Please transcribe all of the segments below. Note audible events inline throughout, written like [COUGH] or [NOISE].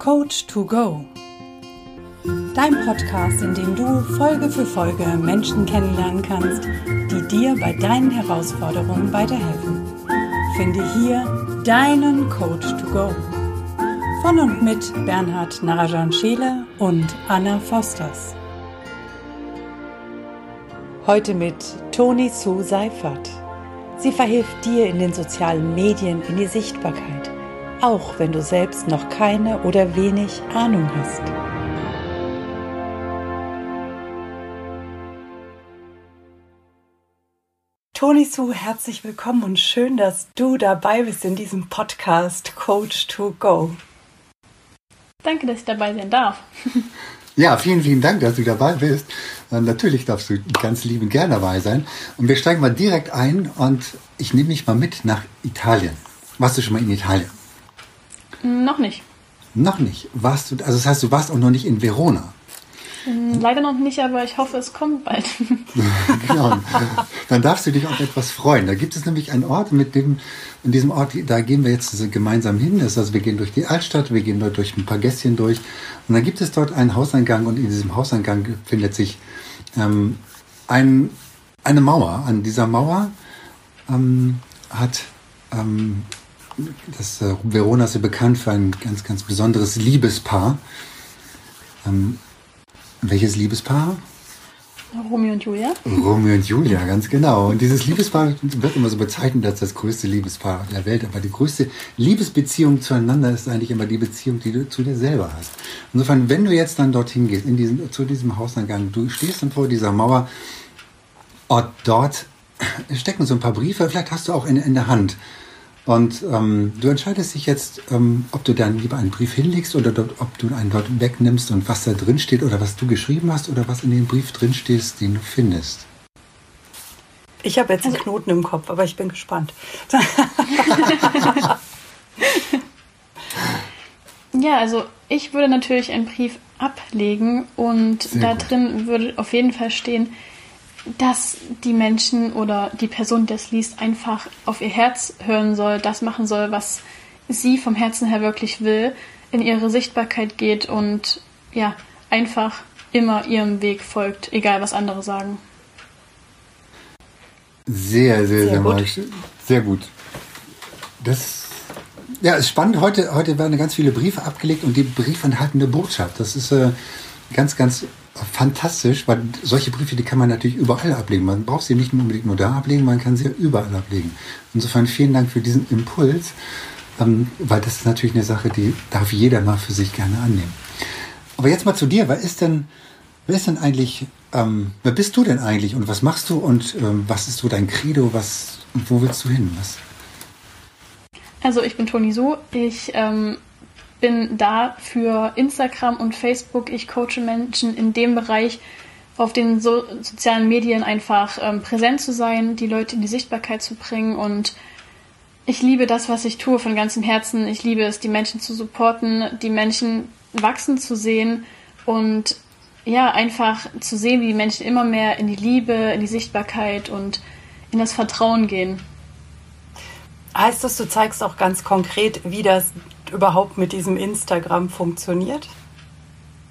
Coach to Go. Dein Podcast, in dem du Folge für Folge Menschen kennenlernen kannst, die dir bei deinen Herausforderungen weiterhelfen. Finde hier deinen Coach to Go. Von und mit Bernhard Narajan Scheele und Anna Fosters. Heute mit Toni Sue Seifert. Sie verhilft dir in den sozialen Medien in die Sichtbarkeit, auch wenn du selbst noch keine oder wenig Ahnung hast. Toni Sue, herzlich willkommen und schön, dass du dabei bist in diesem Podcast Coach to Go. Danke, dass ich dabei sein darf. Ja, vielen, vielen Dank, dass du dabei bist. Und natürlich darfst du ganz lieben gern dabei sein. Und wir steigen mal direkt ein und ich nehme mich mal mit nach Italien. Warst du schon mal in Italien? Noch nicht. Noch nicht. Warst du, also das heißt, du warst auch noch nicht in Verona. Hm, leider noch nicht, aber ich hoffe, es kommt bald. [LAUGHS] genau. Dann darfst du dich auf etwas freuen. Da gibt es nämlich einen Ort, mit dem, in diesem Ort, da gehen wir jetzt gemeinsam hin. Das heißt, wir gehen durch die Altstadt, wir gehen dort durch ein paar Gässchen durch. Und dann gibt es dort einen Hauseingang und in diesem Hauseingang befindet sich ähm, ein, eine Mauer. An dieser Mauer ähm, hat ähm, das äh, Verona ist ja bekannt für ein ganz, ganz besonderes Liebespaar. Ähm, welches Liebespaar? Romeo und Julia. Romeo und Julia, ganz genau. Und dieses Liebespaar wird immer so bezeichnet als das größte Liebespaar der Welt. Aber die größte Liebesbeziehung zueinander ist eigentlich immer die Beziehung, die du zu dir selber hast. Insofern, wenn du jetzt dann dorthin gehst, in diesen, zu diesem Hauseingang, du stehst dann vor dieser Mauer und dort stecken so ein paar Briefe, vielleicht hast du auch in, in der Hand und ähm, du entscheidest dich jetzt, ähm, ob du dann lieber einen Brief hinlegst oder dort, ob du einen dort wegnimmst und was da drin steht oder was du geschrieben hast oder was in dem Brief drin steht, den du findest. Ich habe jetzt einen Knoten im Kopf, aber ich bin gespannt. [LAUGHS] ja, also ich würde natürlich einen Brief ablegen und Sehr da gut. drin würde auf jeden Fall stehen, dass die Menschen oder die Person, die das liest, einfach auf ihr Herz hören soll, das machen soll, was sie vom Herzen her wirklich will, in ihre Sichtbarkeit geht und ja, einfach immer ihrem Weg folgt, egal was andere sagen. Sehr, sehr, sehr, sehr gut. Sehr gut. Das ja, ist spannend. Heute, heute werden ganz viele Briefe abgelegt und die Briefe enthalten eine Botschaft. Das ist äh, ganz, ganz fantastisch, weil solche Briefe, die kann man natürlich überall ablegen. Man braucht sie nicht unbedingt nur da ablegen, man kann sie ja überall ablegen. Insofern vielen Dank für diesen Impuls, ähm, weil das ist natürlich eine Sache, die darf jeder mal für sich gerne annehmen. Aber jetzt mal zu dir. Wer ist denn, wer ist denn eigentlich, ähm, wer bist du denn eigentlich und was machst du und ähm, was ist so dein Credo? Was, wo willst du hin? Was? Also ich bin Toni Su. Ich ähm, bin da für Instagram und Facebook. Ich coache Menschen in dem Bereich, auf den so sozialen Medien einfach ähm, präsent zu sein, die Leute in die Sichtbarkeit zu bringen und ich liebe das, was ich tue von ganzem Herzen. Ich liebe es, die Menschen zu supporten, die Menschen wachsen zu sehen und ja, einfach zu sehen, wie die Menschen immer mehr in die Liebe, in die Sichtbarkeit und in das Vertrauen gehen. Heißt das, du zeigst auch ganz konkret, wie das überhaupt mit diesem Instagram funktioniert?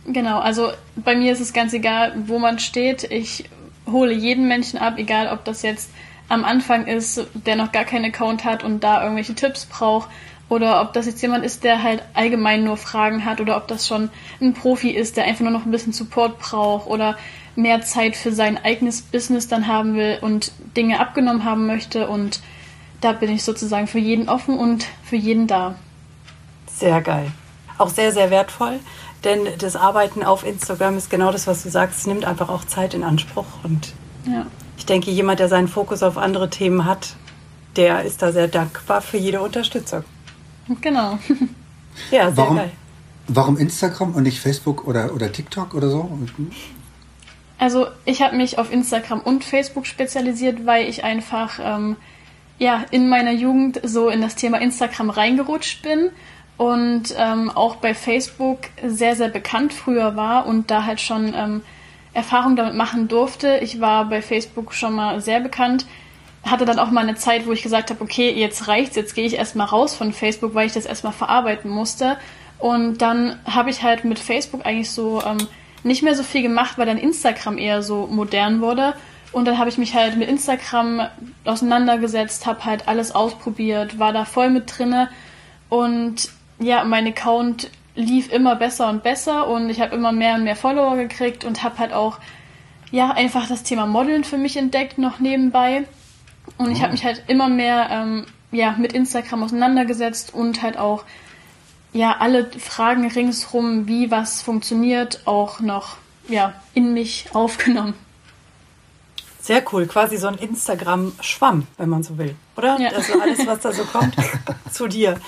Genau, also bei mir ist es ganz egal, wo man steht. Ich hole jeden Menschen ab, egal ob das jetzt am Anfang ist, der noch gar keinen Account hat und da irgendwelche Tipps braucht, oder ob das jetzt jemand ist, der halt allgemein nur Fragen hat, oder ob das schon ein Profi ist, der einfach nur noch ein bisschen Support braucht oder mehr Zeit für sein eigenes Business dann haben will und Dinge abgenommen haben möchte. Und da bin ich sozusagen für jeden offen und für jeden da. Sehr geil. Auch sehr, sehr wertvoll, denn das Arbeiten auf Instagram ist genau das, was du sagst. Es nimmt einfach auch Zeit in Anspruch. Und ja. ich denke, jemand, der seinen Fokus auf andere Themen hat, der ist da sehr dankbar für jede Unterstützung. Genau. [LAUGHS] Ja, sehr warum, geil. Warum Instagram und nicht Facebook oder, oder TikTok oder so? Also ich habe mich auf Instagram und Facebook spezialisiert, weil ich einfach ähm, ja in meiner Jugend so in das Thema Instagram reingerutscht bin und ähm, auch bei Facebook sehr, sehr bekannt früher war und da halt schon ähm, Erfahrung damit machen durfte. Ich war bei Facebook schon mal sehr bekannt, hatte dann auch mal eine Zeit, wo ich gesagt habe, okay, jetzt reicht's, jetzt gehe ich erstmal raus von Facebook, weil ich das erstmal verarbeiten musste. Und dann habe ich halt mit Facebook eigentlich so ähm, nicht mehr so viel gemacht, weil dann Instagram eher so modern wurde. Und dann habe ich mich halt mit Instagram auseinandergesetzt, habe halt alles ausprobiert, war da voll mit drinne und ja, mein Account lief immer besser und besser und ich habe immer mehr und mehr Follower gekriegt und habe halt auch ja einfach das Thema Modeln für mich entdeckt noch nebenbei und ich habe oh. mich halt immer mehr ähm, ja mit Instagram auseinandergesetzt und halt auch ja alle Fragen ringsrum, wie was funktioniert, auch noch ja in mich aufgenommen. Sehr cool, quasi so ein Instagram-Schwamm, wenn man so will, oder? Ja. Also alles, was da so kommt, [LAUGHS] zu dir.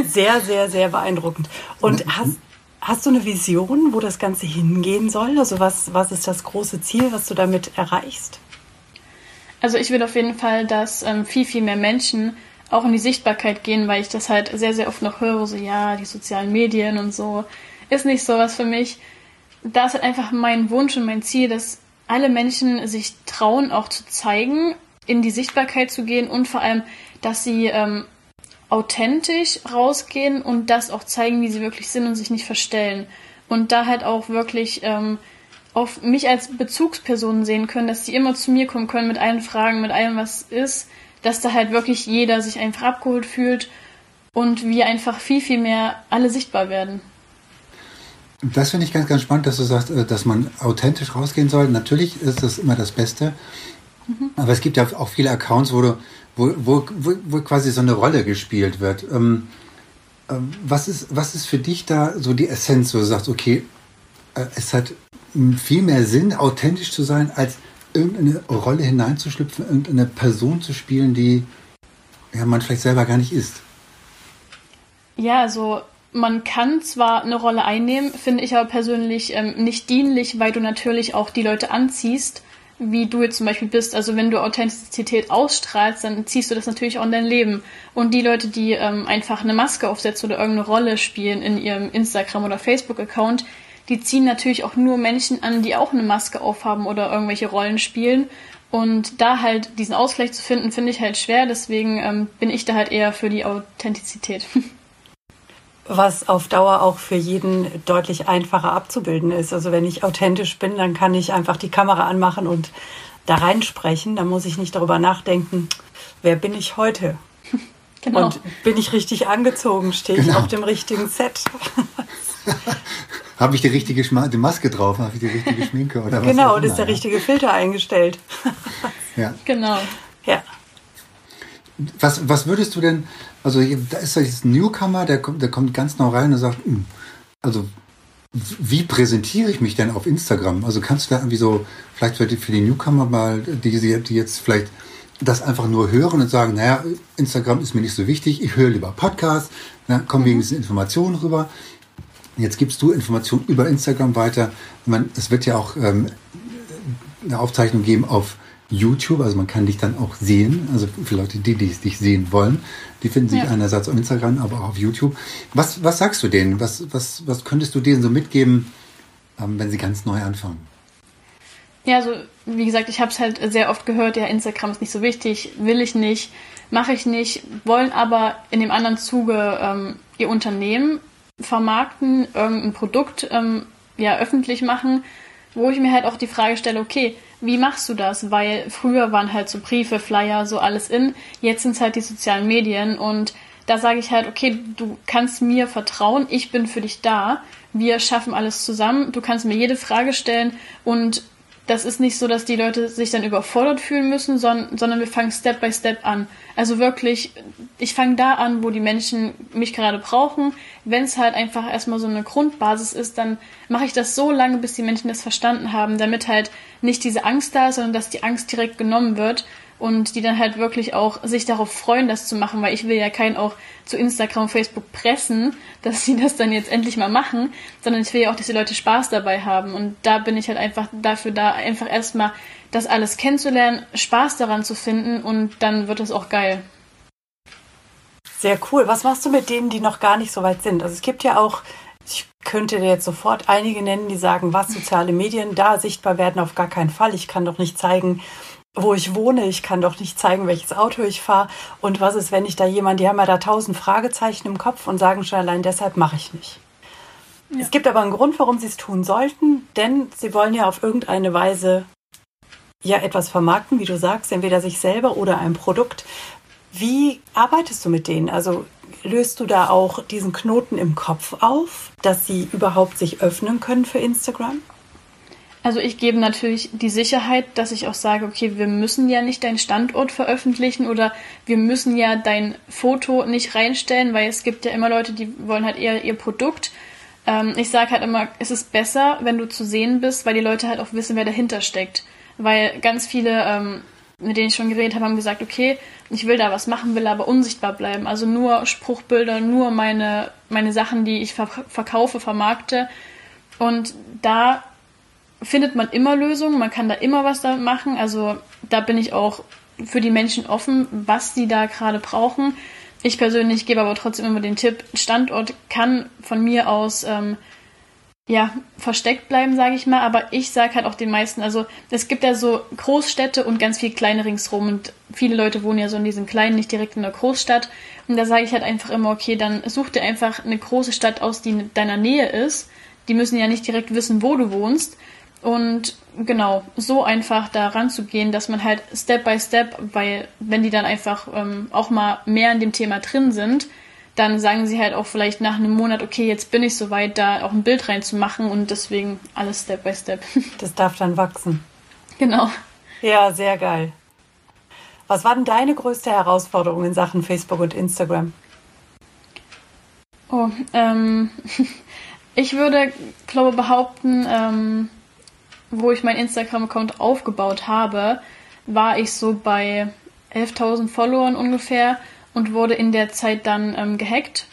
Sehr, sehr, sehr beeindruckend. Und hast, hast du eine Vision, wo das Ganze hingehen soll? Also was, was ist das große Ziel, was du damit erreichst? Also ich will auf jeden Fall, dass ähm, viel, viel mehr Menschen auch in die Sichtbarkeit gehen, weil ich das halt sehr, sehr oft noch höre, so ja, die sozialen Medien und so, ist nicht so was für mich. Da ist halt einfach mein Wunsch und mein Ziel, dass alle Menschen sich trauen, auch zu zeigen, in die Sichtbarkeit zu gehen und vor allem, dass sie ähm, authentisch rausgehen und das auch zeigen, wie sie wirklich sind und sich nicht verstellen. Und da halt auch wirklich ähm, auf mich als Bezugsperson sehen können, dass sie immer zu mir kommen können mit allen Fragen, mit allem, was ist, dass da halt wirklich jeder sich einfach abgeholt fühlt und wir einfach viel, viel mehr alle sichtbar werden. Das finde ich ganz, ganz spannend, dass du sagst, äh, dass man authentisch rausgehen soll. Natürlich ist das immer das Beste. Mhm. Aber es gibt ja auch viele Accounts, wo, du, wo, wo, wo, quasi so eine Rolle gespielt wird. Ähm, äh, was, ist, was ist für dich da so die Essenz, wo du sagst, okay, äh, es hat viel mehr Sinn, authentisch zu sein, als irgendeine Rolle hineinzuschlüpfen, irgendeine Person zu spielen, die ja, man vielleicht selber gar nicht ist? Ja, also man kann zwar eine Rolle einnehmen, finde ich aber persönlich ähm, nicht dienlich, weil du natürlich auch die Leute anziehst, wie du jetzt zum Beispiel bist. Also wenn du Authentizität ausstrahlst, dann ziehst du das natürlich auch in dein Leben. Und die Leute, die ähm, einfach eine Maske aufsetzen oder irgendeine Rolle spielen in ihrem Instagram- oder Facebook-Account, die ziehen natürlich auch nur Menschen an, die auch eine Maske aufhaben oder irgendwelche Rollen spielen. Und da halt diesen Ausgleich zu finden, finde ich halt schwer. Deswegen ähm, bin ich da halt eher für die Authentizität. [LAUGHS] was auf Dauer auch für jeden deutlich einfacher abzubilden ist. Also wenn ich authentisch bin, dann kann ich einfach die Kamera anmachen und da reinsprechen. Da muss ich nicht darüber nachdenken, wer bin ich heute? [LAUGHS] Genau. Und bin ich richtig angezogen? Stehe genau. ich auf dem richtigen Set? [LAUGHS] Habe ich die richtige die Maske drauf? Habe ich die richtige Schminke? Oder was genau, und ist der richtige Filter eingestellt. ja. Genau. Ja. Was, was würdest du denn, also da ist jetzt ein Newcomer, der kommt, der kommt ganz neu rein und sagt, hm, also wie präsentiere ich mich denn auf Instagram? Also kannst du da irgendwie so, vielleicht für die, für die Newcomer mal, die, die jetzt vielleicht das einfach nur hören und sagen, naja, Instagram ist mir nicht so wichtig, ich höre lieber Podcasts, dann kommen wegen mhm. diesen Informationen rüber. Jetzt gibst du Informationen über Instagram weiter. Man, es wird ja auch ähm, eine Aufzeichnung geben auf YouTube, also man kann dich dann auch sehen, also für Leute, die, die dich sehen wollen, die finden sich ja. einerseits auf Instagram, aber auch auf YouTube. Was, was sagst du denen? Was, was, was könntest du denen so mitgeben, ähm, wenn sie ganz neu anfangen? Ja, also wie gesagt, ich habe es halt sehr oft gehört, ja, Instagram ist nicht so wichtig, will ich nicht, mache ich nicht, wollen aber in dem anderen Zuge ähm, ihr Unternehmen vermarkten, irgendein Produkt ähm, ja, öffentlich machen, wo ich mir halt auch die Frage stelle, okay, wie machst du das? Weil früher waren halt so Briefe, Flyer, so alles in. Jetzt sind es halt die sozialen Medien. Und da sage ich halt, okay, du kannst mir vertrauen, ich bin für dich da, wir schaffen alles zusammen, du kannst mir jede Frage stellen. Und das ist nicht so, dass die Leute sich dann überfordert fühlen müssen, sondern, sondern wir fangen Step by Step an. Also wirklich, ich fange da an, wo die Menschen mich gerade brauchen. Wenn es halt einfach erstmal so eine Grundbasis ist, dann mache ich das so lange, bis die Menschen das verstanden haben, damit halt nicht diese Angst da ist, sondern dass die Angst direkt genommen wird und die dann halt wirklich auch sich darauf freuen, das zu machen, weil ich will ja keinen auch zu Instagram Facebook pressen, dass sie das dann jetzt endlich mal machen, sondern ich will ja auch, dass die Leute Spaß dabei haben und da bin ich halt einfach dafür da, einfach erstmal das alles kennenzulernen, Spaß daran zu finden und dann wird es auch geil. Sehr cool. Was machst du mit denen, die noch gar nicht so weit sind? Also es gibt ja auch ich könnte dir jetzt sofort einige nennen, die sagen, was soziale Medien da sichtbar werden, auf gar keinen Fall. Ich kann doch nicht zeigen, wo ich wohne. Ich kann doch nicht zeigen, welches Auto ich fahre. Und was ist, wenn ich da jemand, die haben ja da tausend Fragezeichen im Kopf und sagen schon allein deshalb mache ich nicht. Ja. Es gibt aber einen Grund, warum sie es tun sollten, denn sie wollen ja auf irgendeine Weise ja etwas vermarkten, wie du sagst, entweder sich selber oder ein Produkt. Wie arbeitest du mit denen? Also löst du da auch diesen Knoten im Kopf auf, dass sie überhaupt sich öffnen können für Instagram? Also ich gebe natürlich die Sicherheit, dass ich auch sage, okay, wir müssen ja nicht deinen Standort veröffentlichen oder wir müssen ja dein Foto nicht reinstellen, weil es gibt ja immer Leute, die wollen halt eher ihr Produkt. Ähm, ich sage halt immer, es ist besser, wenn du zu sehen bist, weil die Leute halt auch wissen, wer dahinter steckt. Weil ganz viele, ähm, mit denen ich schon geredet habe, haben gesagt, okay, ich will da was machen, will aber unsichtbar bleiben. Also nur Spruchbilder, nur meine, meine Sachen, die ich verkaufe, vermarkte. Und da findet man immer Lösungen, man kann da immer was damit machen. Also da bin ich auch für die Menschen offen, was sie da gerade brauchen. Ich persönlich gebe aber trotzdem immer den Tipp, Standort kann von mir aus ähm, ja versteckt bleiben, sage ich mal. Aber ich sage halt auch den meisten, also es gibt ja so Großstädte und ganz viel kleine ringsrum und viele Leute wohnen ja so in diesen kleinen, nicht direkt in der Großstadt. Und da sage ich halt einfach immer, okay, dann such dir einfach eine große Stadt aus, die in deiner Nähe ist. Die müssen ja nicht direkt wissen, wo du wohnst. Und genau, so einfach da ranzugehen, dass man halt Step by Step, weil wenn die dann einfach ähm, auch mal mehr in dem Thema drin sind, dann sagen sie halt auch vielleicht nach einem Monat, okay, jetzt bin ich soweit, da auch ein Bild reinzumachen und deswegen alles Step by Step. [LAUGHS] Das darf dann wachsen. Genau. Ja, sehr geil. Was war denn deine größte Herausforderung in Sachen Facebook und Instagram? Oh, ähm, [LAUGHS] ich würde, glaube behaupten, ähm, wo ich meinen Instagram-Account aufgebaut habe, war ich so bei 11.000 Followern ungefähr und wurde in der Zeit dann ähm, gehackt.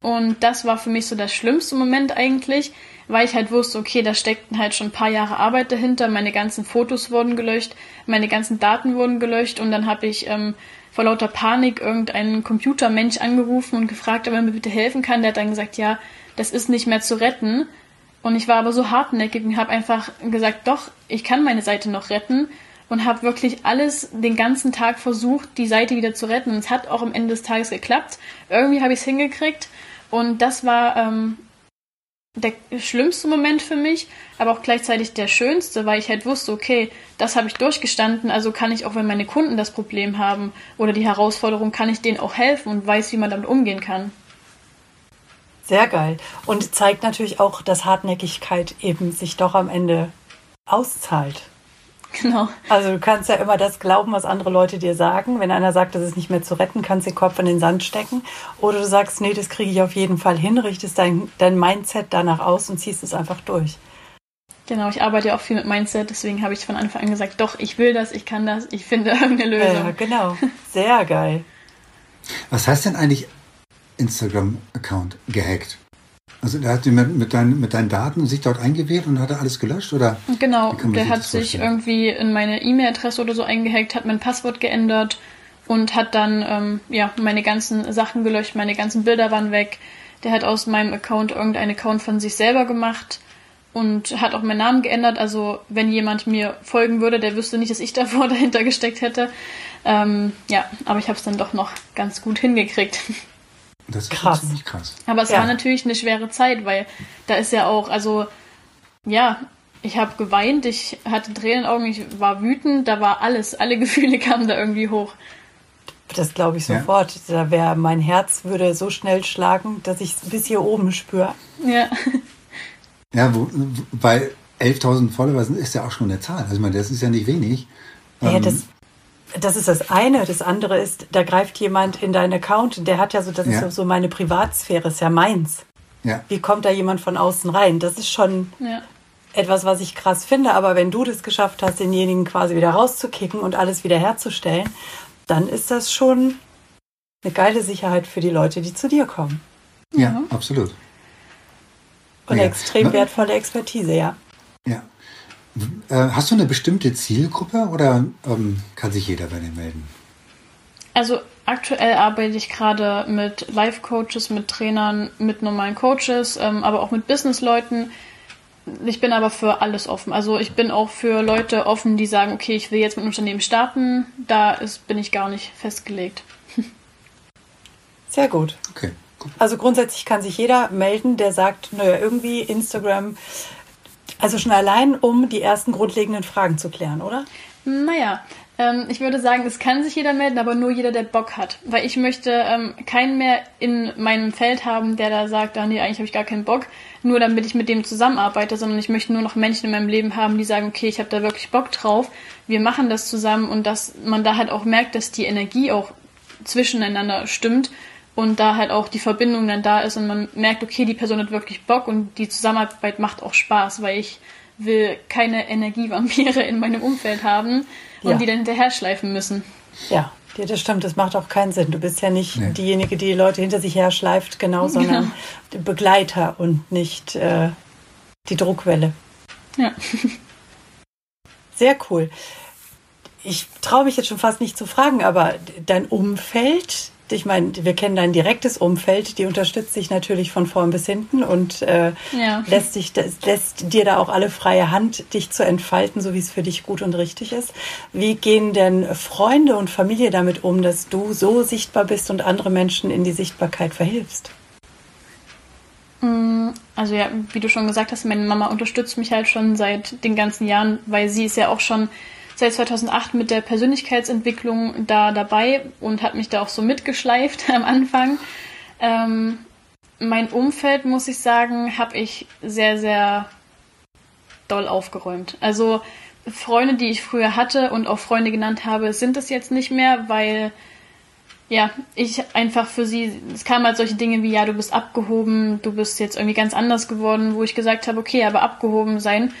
Und das war für mich so der schlimmste Moment eigentlich, weil ich halt wusste, okay, da steckten halt schon ein paar Jahre Arbeit dahinter, meine ganzen Fotos wurden gelöscht, meine ganzen Daten wurden gelöscht und dann habe ich ähm, vor lauter Panik irgendeinen Computermensch angerufen und gefragt, ob er mir bitte helfen kann. Der hat dann gesagt, ja, das ist nicht mehr zu retten. Und ich war aber so hartnäckig und habe einfach gesagt, doch, ich kann meine Seite noch retten und habe wirklich alles den ganzen Tag versucht, die Seite wieder zu retten. Und es hat auch am Ende des Tages geklappt. Irgendwie habe ich es hingekriegt und das war ähm, der schlimmste Moment für mich, aber auch gleichzeitig der schönste, weil ich halt wusste, okay, das habe ich durchgestanden, also kann ich auch, wenn meine Kunden das Problem haben oder die Herausforderung, kann ich denen auch helfen und weiß, wie man damit umgehen kann. Sehr geil. Und zeigt natürlich auch, dass Hartnäckigkeit eben sich doch am Ende auszahlt. Genau. Also du kannst ja immer das glauben, was andere Leute dir sagen. Wenn einer sagt, das ist nicht mehr zu retten, kannst du den Kopf in den Sand stecken. Oder du sagst, nee, das kriege ich auf jeden Fall hin, richtest dein, dein Mindset danach aus und ziehst es einfach durch. Genau, ich arbeite ja auch viel mit Mindset, deswegen habe ich von Anfang an gesagt, doch, ich will das, ich kann das, ich finde [LAUGHS] irgendeine Lösung. Ja, genau. [LAUGHS] Sehr geil. Was heißt denn eigentlich Instagram-Account gehackt. Also der hat mit, mit, deinen, mit deinen Daten sich dort eingewählt und hat er alles gelöscht oder? Genau, der hat sich irgendwie in meine E-Mail-Adresse oder so eingehackt, hat mein Passwort geändert und hat dann ähm, ja meine ganzen Sachen gelöscht, meine ganzen Bilder waren weg. Der hat aus meinem Account irgendeinen Account von sich selber gemacht und hat auch meinen Namen geändert. Also wenn jemand mir folgen würde, der wüsste nicht, dass ich [LAUGHS] davor dahinter gesteckt hätte. Ähm, ja, aber ich habe es dann doch noch ganz gut hingekriegt. [LAUGHS] Das ist krass. ziemlich krass. Aber es ja. war natürlich eine schwere Zeit, weil da ist ja auch, also ja, ich habe geweint, ich hatte Tränen in den Augen, ich war wütend, da war alles, alle [LAUGHS] Gefühle kamen da irgendwie hoch. Das glaube ich sofort. Ja. Da wäre mein Herz würde so schnell schlagen, dass ich es bis hier oben spüre. Ja. [LAUGHS] Ja, wo, weil 11.000 Follower ist ja auch schon eine Zahl. Also ich meine, das ist ja nicht wenig. Ja, ähm, das, das ist das eine. Das andere ist, da greift jemand in deinen Account, der hat ja so, das ja. ist so meine Privatsphäre, ist ja meins. Ja. Wie kommt da jemand von außen rein? Das ist schon ja. etwas, was ich krass finde. Aber wenn du das geschafft hast, denjenigen quasi wieder rauszukicken und alles wieder herzustellen, dann ist das schon eine geile Sicherheit für die Leute, die zu dir kommen. Ja, mhm. absolut. Und ja. extrem wertvolle Expertise, ja. Ja. Äh, hast du eine bestimmte Zielgruppe oder ähm, kann sich jeder bei dir melden? Also aktuell arbeite ich gerade mit Life-Coaches, mit Trainern, mit normalen Coaches, ähm, aber auch mit Businessleuten. Ich bin aber für alles offen. Also ich bin auch für Leute offen, die sagen, okay, ich will jetzt mit einem Unternehmen starten. Da ist, bin ich gar nicht festgelegt. Sehr gut. Okay, Also grundsätzlich kann sich jeder melden, der sagt, naja, irgendwie Instagram, also schon allein, um die ersten grundlegenden Fragen zu klären, oder? Naja, ähm, ich würde sagen, es kann sich jeder melden, aber nur jeder, der Bock hat. Weil ich möchte ähm, keinen mehr in meinem Feld haben, der da sagt, ah nee, eigentlich habe ich gar keinen Bock, nur damit ich mit dem zusammenarbeite, sondern ich möchte nur noch Menschen in meinem Leben haben, die sagen, okay, ich habe da wirklich Bock drauf, wir machen das zusammen und dass man da halt auch merkt, dass die Energie auch zwischeneinander stimmt und da halt auch die Verbindung dann da ist und man merkt, okay, die Person hat wirklich Bock und die Zusammenarbeit macht auch Spaß, weil ich will keine Energievampire in meinem Umfeld haben und ja. die dann hinterher schleifen müssen. Ja, ja, das stimmt, das macht auch keinen Sinn. Du bist ja nicht nee. diejenige, die die Leute hinter sich her schleift, genau, [LAUGHS] sondern genau. Begleiter und nicht äh, die Druckwelle. Ja. [LAUGHS] Sehr cool. Ich traue mich jetzt schon fast nicht zu fragen, aber dein Umfeld, ich meine, wir kennen dein direktes Umfeld, die unterstützt dich natürlich von vorn bis hinten und äh, ja. lässt, dich, lässt dir da auch alle freie Hand, dich zu entfalten, so wie es für dich gut und richtig ist. Wie gehen denn Freunde und Familie damit um, dass du so sichtbar bist und andere Menschen in die Sichtbarkeit verhilfst? Mm, also ja, wie du schon gesagt hast, meine Mama unterstützt mich halt schon seit den ganzen Jahren, weil sie ist ja auch schon seit 2008 mit der Persönlichkeitsentwicklung da dabei und hat mich da auch so mitgeschleift [LAUGHS] am Anfang. Ähm, mein Umfeld, muss ich sagen, habe ich sehr, sehr doll aufgeräumt. Also Freunde, die ich früher hatte und auch Freunde genannt habe, sind es jetzt nicht mehr, weil ja, ich einfach für sie, es kamen halt solche Dinge wie, ja, du bist abgehoben, du bist jetzt irgendwie ganz anders geworden, wo ich gesagt habe, okay, aber abgehoben sein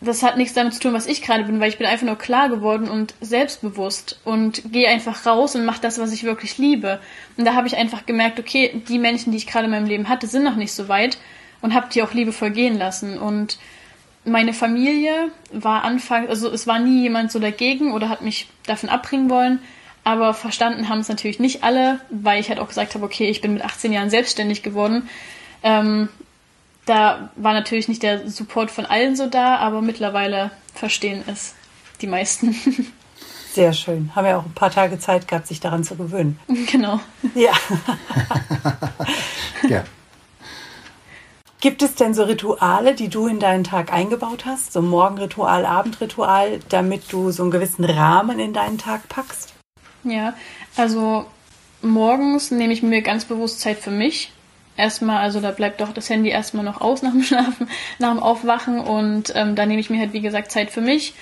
das hat nichts damit zu tun, was ich gerade bin, weil ich bin einfach nur klar geworden und selbstbewusst und gehe einfach raus und mache das, was ich wirklich liebe. Und da habe ich einfach gemerkt, okay, die Menschen, die ich gerade in meinem Leben hatte, sind noch nicht so weit und habe die auch liebevoll gehen lassen. Und meine Familie war anfangs, also es war nie jemand so dagegen oder hat mich davon abbringen wollen, aber verstanden haben es natürlich nicht alle, weil ich halt auch gesagt habe, okay, ich bin mit 18 Jahren selbstständig geworden. Ähm, da war natürlich nicht der Support von allen so da, aber mittlerweile verstehen es die meisten. [LAUGHS] Sehr schön. Haben ja auch ein paar Tage Zeit gehabt, sich daran zu gewöhnen. Genau. Ja. [LAUGHS] ja. Gibt es denn so Rituale, die du in deinen Tag eingebaut hast? So Morgenritual, Abendritual, damit du so einen gewissen Rahmen in deinen Tag packst? Ja, also morgens nehme ich mir ganz bewusst Zeit für mich erstmal, also da bleibt doch das Handy erstmal noch aus nach dem [LAUGHS] Schlafen, nach dem Aufwachen und ähm, da nehme ich mir halt, wie gesagt, Zeit für mich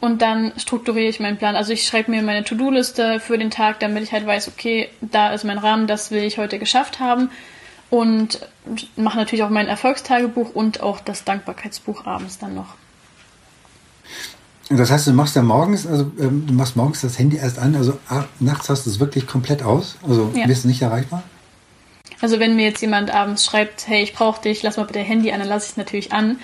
und dann strukturiere ich meinen Plan. Also ich schreibe mir meine To-Do-Liste für den Tag, damit ich halt weiß, okay, da ist mein Rahmen, das will ich heute geschafft haben und mache natürlich auch mein Erfolgstagebuch und auch das Dankbarkeitsbuch abends dann noch. Das heißt, du machst ja morgens, also ähm, du machst morgens das Handy erst an, also ab, nachts hast du es wirklich komplett aus, also ja. bist du nicht erreichbar? Also wenn mir jetzt jemand abends schreibt, hey, ich brauche dich, lass mal bitte Handy an, dann lasse ich es natürlich an.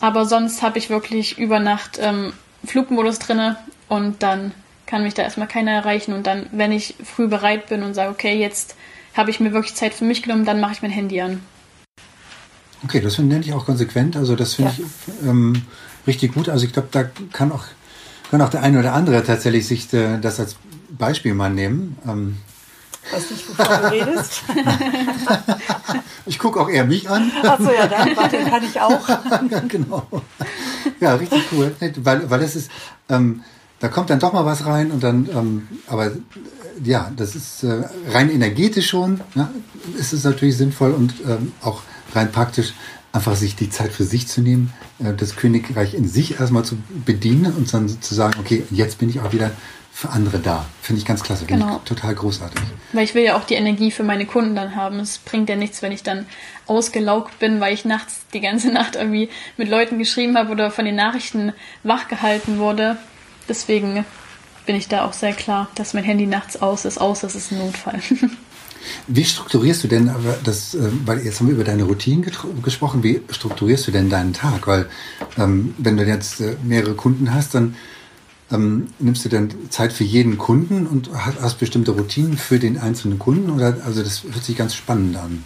Aber sonst habe ich wirklich über Nacht ähm, Flugmodus drinne und dann kann mich da erstmal keiner erreichen. Und dann, wenn ich früh bereit bin und sage, okay, jetzt habe ich mir wirklich Zeit für mich genommen, dann mache ich mein Handy an. Okay, das nenne ich auch konsequent. Also das finde ja. ich ähm, richtig gut. Also ich glaube, da kann auch, kann auch der eine oder andere tatsächlich sich äh, das als Beispiel mal nehmen. Ähm, weiß nicht, wovon du redest. [LAUGHS] ich gucke auch eher mich an. Achso, ja, dann warte, kann ich auch. [LAUGHS] genau. Ja, richtig cool. Weil, weil es ist, ähm, da kommt dann doch mal was rein und dann, ähm, aber äh, ja, das ist äh, rein energetisch schon, ja, ist es natürlich sinnvoll und ähm, auch rein praktisch einfach sich die Zeit für sich zu nehmen, äh, das Königreich in sich erstmal zu bedienen und dann zu sagen, okay, jetzt bin ich auch wieder für andere da. Finde ich ganz klasse, finde genau. ich total großartig. Weil ich will ja auch die Energie für meine Kunden dann haben. Es bringt ja nichts, wenn ich dann ausgelaugt bin, weil ich nachts die ganze [LAUGHS] Nacht irgendwie mit Leuten geschrieben habe oder von den Nachrichten wachgehalten wurde. Deswegen bin ich da auch sehr klar, dass mein Handy nachts aus ist, außer es ist ein Notfall. [LAUGHS] Wie strukturierst du denn das, äh, weil jetzt haben wir über deine Routinen gesprochen, wie strukturierst du denn deinen Tag? Weil ähm, wenn du jetzt äh, mehrere Kunden hast, dann ähm, nimmst du denn Zeit für jeden Kunden und hast, hast bestimmte Routinen für den einzelnen Kunden? Oder also das hört sich ganz spannend an.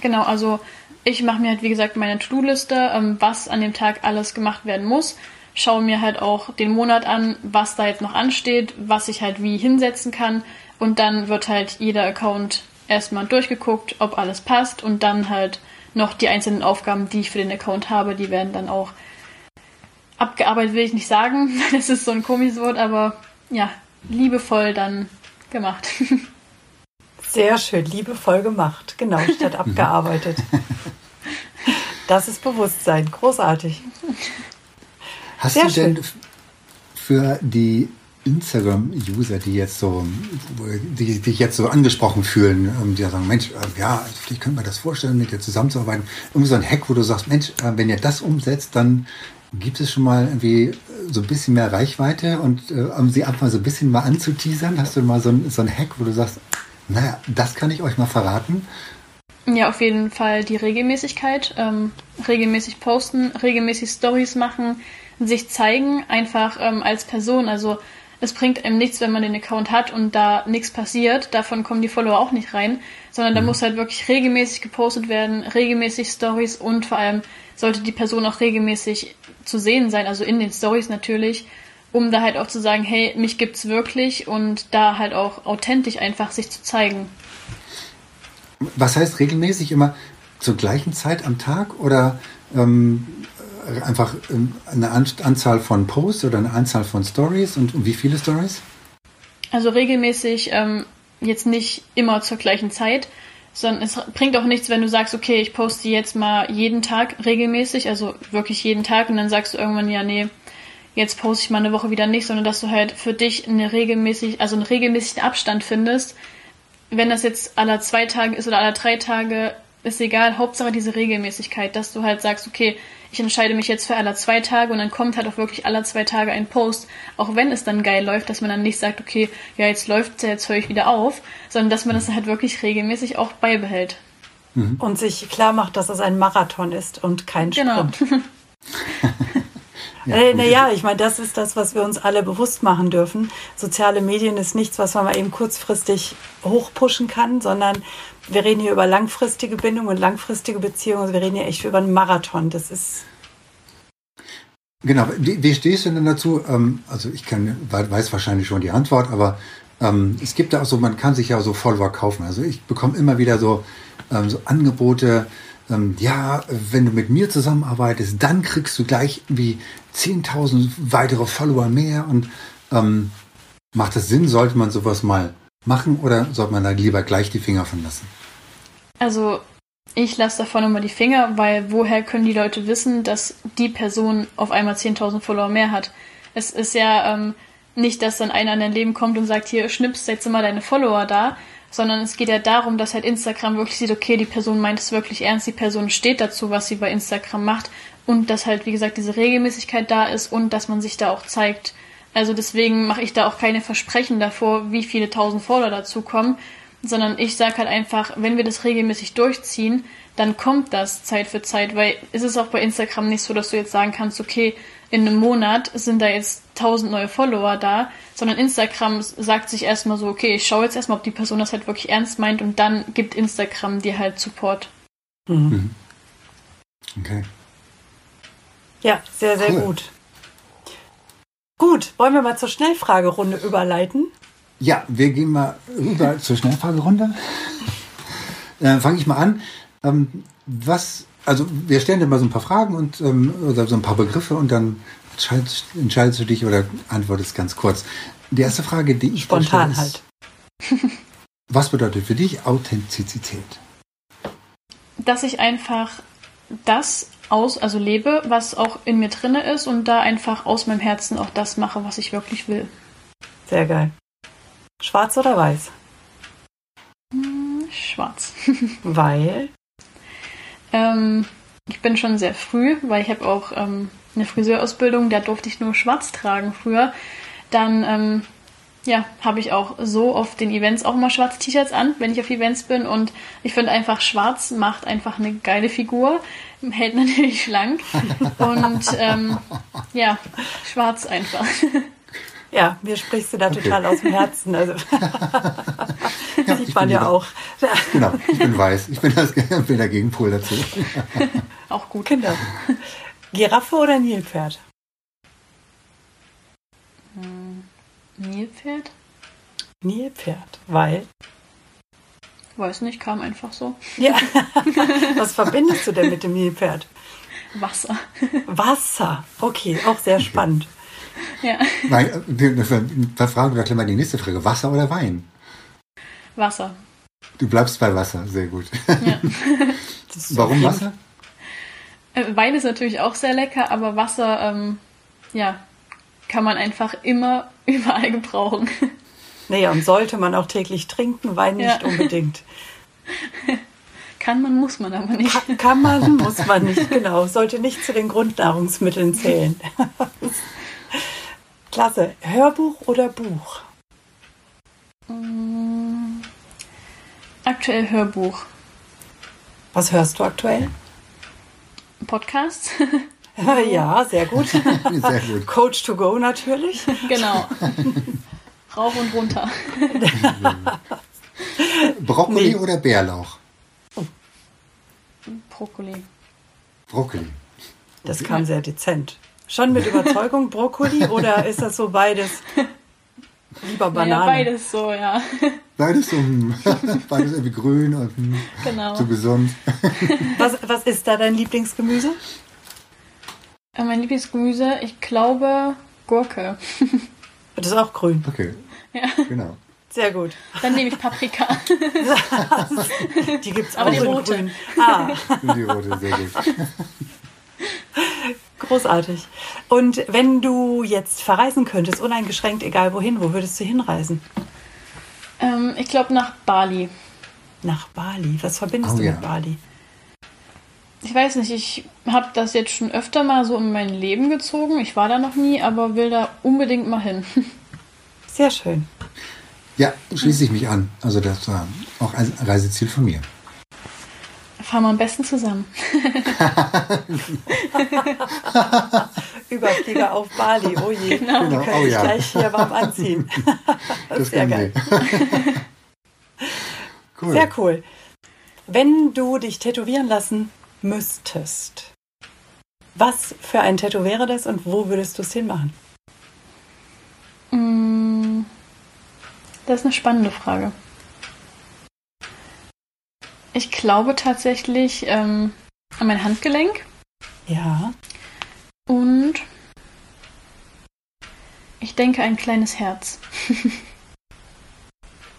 Genau, also ich mache mir halt wie gesagt meine To-Do-Liste, ähm, was an dem Tag alles gemacht werden muss. Schaue mir halt auch den Monat an, was da jetzt noch ansteht, was ich halt wie hinsetzen kann. Und dann wird halt jeder Account erstmal durchgeguckt, ob alles passt und dann halt noch die einzelnen Aufgaben, die ich für den Account habe, die werden dann auch abgearbeitet, will ich nicht sagen. [LAUGHS] Das ist so ein komisches Wort, aber ja, liebevoll dann gemacht. [LAUGHS] Sehr schön, liebevoll gemacht, genau, statt abgearbeitet. Das ist Bewusstsein, großartig. Hast Sehr du schön. denn für die Instagram-User, die jetzt so, die, die jetzt so angesprochen fühlen, ähm, die sagen, Mensch, äh, ja, vielleicht könnte man das vorstellen, mit dir zusammenzuarbeiten. Irgendwie so ein Hack, wo du sagst, Mensch, äh, wenn ihr das umsetzt, dann gibt es schon mal irgendwie so ein bisschen mehr Reichweite und äh, um sie einfach so ein bisschen mal anzuteasern, hast du mal so ein, so ein Hack, wo du sagst, naja, das kann ich euch mal verraten. Ja, auf jeden Fall die Regelmäßigkeit. Ähm, regelmäßig posten, regelmäßig Stories machen, sich zeigen, einfach ähm, als Person. Also es bringt einem nichts, wenn man den Account hat und da nichts passiert. Davon kommen die Follower auch nicht rein, sondern mhm. da muss halt wirklich regelmäßig gepostet werden, regelmäßig Stories und vor allem sollte die Person auch regelmäßig zu sehen sein, also in den Stories natürlich, um da halt auch zu sagen, hey, mich gibt's wirklich und da halt auch authentisch einfach sich zu zeigen. Was heißt regelmäßig immer zur gleichen Zeit am Tag oder ähm, einfach ähm, eine Anzahl von Posts oder eine Anzahl von Stories und wie viele Stories? Also regelmäßig ähm, jetzt nicht immer zur gleichen Zeit, sondern es bringt auch nichts, wenn du sagst, okay, ich poste jetzt mal jeden Tag regelmäßig, also wirklich jeden Tag und dann sagst du irgendwann, ja, nee, jetzt poste ich mal eine Woche wieder nicht, sondern dass du halt für dich eine regelmäßig, also einen regelmäßigen Abstand findest. Wenn das jetzt aller zwei Tage ist oder aller drei Tage, ist egal, Hauptsache diese Regelmäßigkeit, dass du halt sagst, okay, ich entscheide mich jetzt für aller zwei Tage und dann kommt halt auch wirklich aller zwei Tage ein Post, auch wenn es dann geil läuft, dass man dann nicht sagt, okay, ja, jetzt läuft es ja, jetzt höre ich wieder auf, sondern dass man das halt wirklich regelmäßig auch beibehält. Mhm. Und sich klar macht, dass es ein Marathon ist und kein genau. Sprint. Genau. [LAUGHS] Ja, äh, naja, ich meine, das ist das, was wir uns alle bewusst machen dürfen. Soziale Medien ist nichts, was man mal eben kurzfristig hochpushen kann, sondern wir reden hier über langfristige Bindungen und langfristige Beziehungen. Also wir reden hier echt über einen Marathon. Das ist. Genau, wie, wie stehst du denn dazu? Ähm, also ich kann, weiß wahrscheinlich schon die Antwort, aber ähm, es gibt da auch so, man kann sich ja so Follower kaufen. Also ich bekomme immer wieder so, ähm, so Angebote, ja, wenn du mit mir zusammenarbeitest, dann kriegst du gleich wie 10.000 weitere Follower mehr und ähm, macht das Sinn? Sollte man sowas mal machen oder sollte man da lieber gleich die Finger von lassen? Also ich lasse davon immer die Finger, weil woher können die Leute wissen, dass die Person auf einmal 10.000 Follower mehr hat? Es ist ja ähm, nicht, dass dann einer in dein Leben kommt und sagt, hier schnippst jetzt immer deine Follower da, sondern es geht ja darum, dass halt Instagram wirklich sieht, okay, die Person meint es wirklich ernst, die Person steht dazu, was sie bei Instagram macht und dass halt, wie gesagt, diese Regelmäßigkeit da ist und dass man sich da auch zeigt. Also deswegen mache ich da auch keine Versprechen davor, wie viele tausend Follower dazukommen, sondern ich sage halt einfach, wenn wir das regelmäßig durchziehen, dann kommt das Zeit für Zeit, weil es ist auch bei Instagram nicht so, dass du jetzt sagen kannst, okay, in einem Monat sind da jetzt tausend neue Follower da, sondern Instagram sagt sich erstmal so, okay, ich schaue jetzt erstmal, ob die Person das halt wirklich ernst meint und dann gibt Instagram dir halt Support. Mhm. mhm. Okay. Ja, sehr, sehr cool. gut. Gut, wollen wir mal zur Schnellfragerunde überleiten? Ja, wir gehen mal rüber zur Schnellfragerunde. [LAUGHS] Dann fange ich mal an. Ähm, was, also wir stellen dir mal so ein paar Fragen und ähm, oder so ein paar Begriffe und dann entscheidest, entscheidest du dich oder antwortest ganz kurz. Die erste Frage, die ich spontan stelle, halt. [LAUGHS] was bedeutet für dich Authentizität? Dass ich einfach das aus, also lebe, was auch in mir drinne ist und da einfach aus meinem Herzen auch das mache, was ich wirklich will. Sehr geil. Schwarz oder weiß? Hm, schwarz. [LAUGHS] weil? Ähm, ich bin schon sehr früh, weil ich habe auch ähm, eine Friseurausbildung, da durfte ich nur schwarz tragen früher. Dann ähm, ja, habe ich auch so auf den Events auch immer schwarze T-Shirts an, wenn ich auf Events bin. Und ich finde einfach, schwarz macht einfach eine geile Figur, hält [LAUGHS] natürlich schlank. Und ähm, ja, schwarz einfach. Ja, mir sprichst du da okay. total aus dem Herzen. Also [LAUGHS] ja, [LAUGHS] sieht man ja auch. Genau, ich bin weiß. Ich bin, das, bin der Gegenpol dazu. auch gut. Genau. Giraffe oder Nilpferd? Hm. Nilpferd? Nilpferd, weil? Weiß nicht, kam einfach so. Ja. [LAUGHS] Was verbindest du denn mit dem Nilpferd? Wasser. Wasser. Okay, auch sehr spannend. Ja. Nein, wir, wir fragen wir gleich mal die nächste Frage. Wasser oder Wein? Wasser. Du bleibst bei Wasser, sehr gut. Ja. [LAUGHS] Warum Wasser? Äh, Wein ist natürlich auch sehr lecker, aber Wasser, ähm, ja, kann man einfach immer [LAUGHS] überall gebrauchen. Naja, und sollte man auch täglich trinken, Wein nicht Ja. unbedingt. [LAUGHS] Kann man, muss man aber nicht. Ka- Kann man, [LAUGHS] muss man nicht, genau. Sollte nicht zu den Grundnahrungsmitteln zählen. Klasse. Hörbuch oder Buch? Mm, Aktuell Hörbuch. Was hörst du aktuell? Podcasts? [LAUGHS] Ja, sehr gut. [LAUGHS] Sehr gut. Coach to go natürlich. genau. [LAUGHS] Rauf und runter. Brokkoli Nee. oder Bärlauch? Brokkoli. Brokkoli. Das kam sehr dezent. Schon mit Überzeugung Brokkoli oder ist das so beides? Lieber Banane. Naja, beides so, ja. Beides, so, hm, beides irgendwie grün und hm, Genau. so gesund. Was, was ist da dein Lieblingsgemüse? Äh, Mein Lieblingsgemüse, ich glaube, Gurke. Das ist auch grün. Okay, Ja. genau. Sehr gut. Dann nehme ich Paprika. [LAUGHS] Die gibt es auch Aber die in rote. grün. [LAUGHS] Ah, die rote, sehr gut. großartig. Und wenn du jetzt verreisen könntest, uneingeschränkt, egal wohin, wo würdest du hinreisen? ähm, ich glaube nach Bali. Nach Bali. Was verbindest Oh du ja. mit Bali? Ich weiß nicht, ich habe das jetzt schon öfter mal so in mein Leben gezogen. Ich war da noch nie, aber will da unbedingt mal hin. [LAUGHS] Sehr schön. Ja, schließe ich mich an. Also das war auch ein Reiseziel von mir. Fahren wir am besten zusammen. [LAUGHS] Überflieger auf Bali. Oh je. Genau. Genau. können Oh dich ja. gleich hier warm anziehen. [LAUGHS] Das Sehr geil. cool. Sehr cool. Wenn du dich tätowieren lassen müsstest, was für ein Tattoo wäre das und wo würdest du es hinmachen? Mm, Das ist eine spannende Frage. Ich glaube tatsächlich ähm, an mein Handgelenk Ja. und ich denke ein kleines Herz.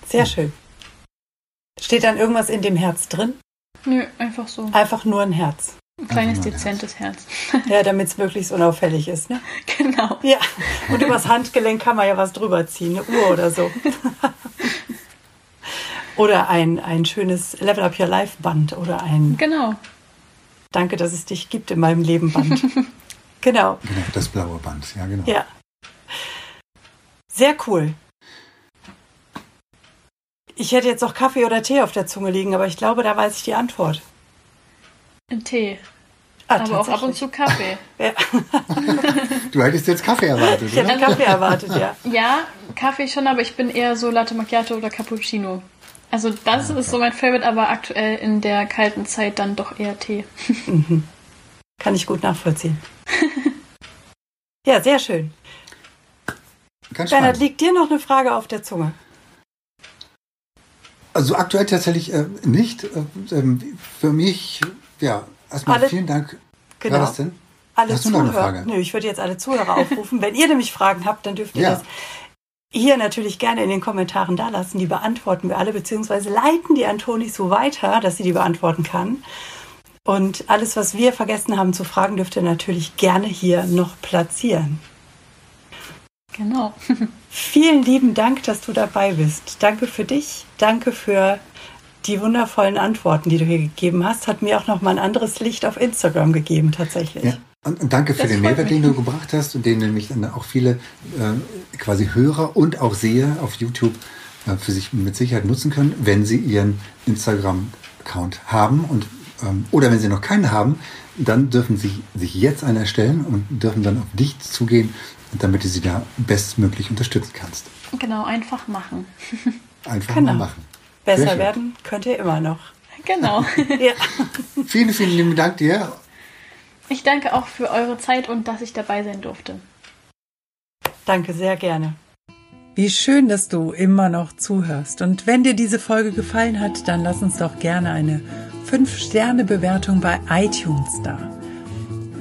Sehr schön. Steht dann irgendwas in dem Herz drin? Nö, einfach so. Einfach nur ein Herz. Ein kleines, dezentes Herz. [LAUGHS] Ja, damit es möglichst unauffällig ist, ne? [LAUGHS] genau. Ja. Und übers Handgelenk kann man ja was drüber ziehen, eine Uhr oder so. [LAUGHS] Oder ein, ein schönes Level Up Your Life Band oder ein Genau. Danke, dass es dich gibt in meinem Leben Band. genau. Genau, das blaue Band. Ja, genau. Ja. Sehr cool. Ich hätte jetzt noch Kaffee oder Tee auf der Zunge liegen, aber ich glaube, da weiß ich die Antwort. Ein Tee. Ah, Aber auch ab und zu Kaffee. [LAUGHS] Ja, [LAUGHS] Du hättest jetzt Kaffee erwartet, ich hätte oder? Kaffee erwartet, ja. [LAUGHS] Ja, Kaffee schon, aber ich bin eher so Latte Macchiato oder Cappuccino. Also das ist so mein Favorite, aber aktuell in der kalten Zeit dann doch eher Tee. Kann ich gut nachvollziehen. Ja, sehr schön. Ganz Bernhard, spannend. liegt dir noch eine Frage auf der Zunge? Also aktuell tatsächlich äh, nicht. Äh, ähm, für mich, ja, erstmal Alle- vielen Dank. Genau. Ja, was denn? Alle Hast du noch eine Zuhörer. Frage? Nö, ich würde jetzt alle Zuhörer aufrufen. Wenn ihr nämlich Fragen habt, dann dürft ihr Ja. das hier natürlich gerne in den Kommentaren da lassen. Die beantworten wir alle, beziehungsweise leiten die an Toni so weiter, dass sie die beantworten kann. Und alles, was wir vergessen haben zu fragen, dürft ihr natürlich gerne hier noch platzieren. Genau. [LAUGHS] Vielen lieben Dank, dass du dabei bist. Danke für dich. Danke für die wundervollen Antworten, die du hier gegeben hast. Hat mir auch noch mal ein anderes Licht auf Instagram gegeben, tatsächlich. Ja. Und, danke für Das den Mehrwert, den du gebracht hast und den nämlich auch viele äh, quasi Hörer und auch Seher auf YouTube äh, für sich mit Sicherheit nutzen können, wenn sie ihren Instagram-Account haben und ähm, oder wenn sie noch keinen haben, dann dürfen sie sich jetzt einen erstellen und dürfen dann auf dich zugehen, damit du sie da bestmöglich unterstützen kannst. Genau, einfach machen. [LAUGHS] Einfach Genau. mal machen. Besser werden könnt ihr immer noch. Genau. [LAUGHS] Ja. Vielen, vielen lieben Dank dir. Ich danke auch für eure Zeit und dass ich dabei sein durfte. Danke sehr gerne. Wie schön, dass du immer noch zuhörst. Und wenn dir diese Folge gefallen hat, dann lass uns doch gerne eine 5-Sterne-Bewertung bei iTunes da.